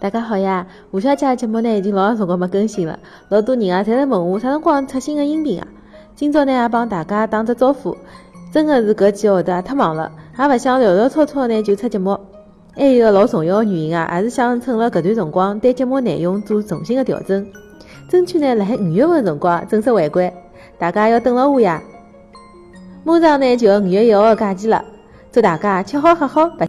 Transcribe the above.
大家好呀！吴小姐的节目呢已经老长辰光没更新了，老多人啊侪在问我啥辰光出新的音频啊。今朝呢也帮大家打只招呼，真的是搿几个号头啊太忙了，也勿想潦潦草草呢就出节目。还有一个老重要的原因啊，也是想趁了搿段辰光对节目内容做重新的调整，争取呢辣海五月份辰光正式回归。大家要等牢我呀！马上呢就要五月一号的假期了，祝大家吃好喝好，白。